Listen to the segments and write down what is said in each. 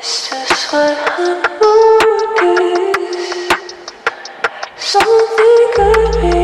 It's just what I noticed. Something got me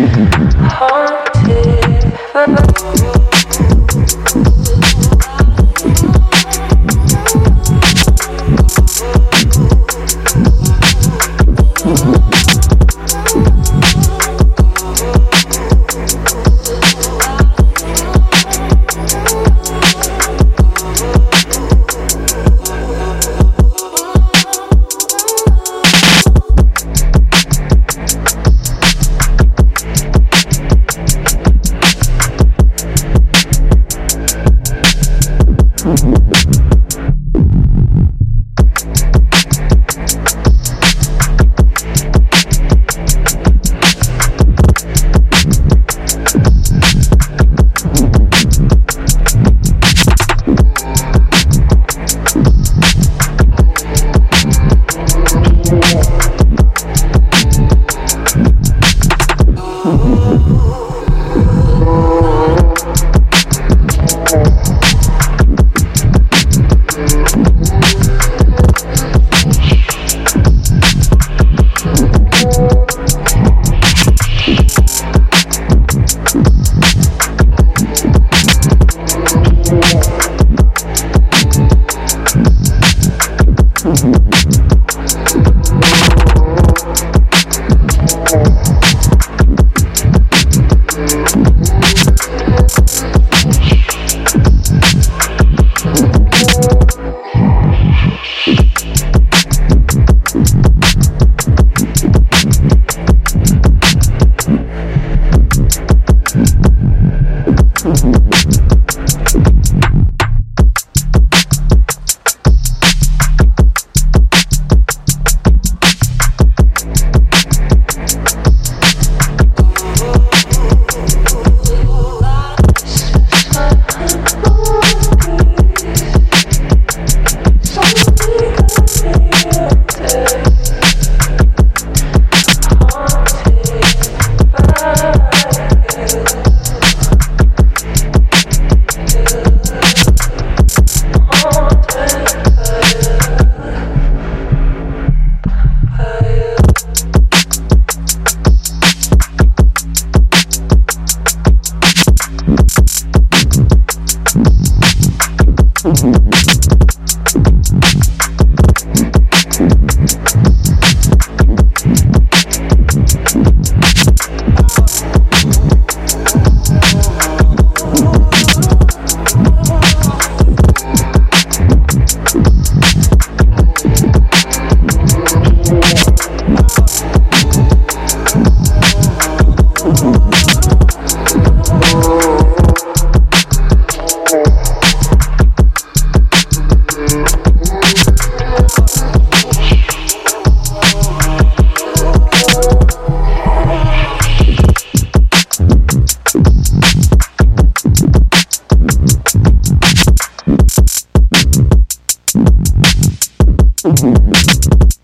Mm-hmm. Mm-hmm. Mm-hmm.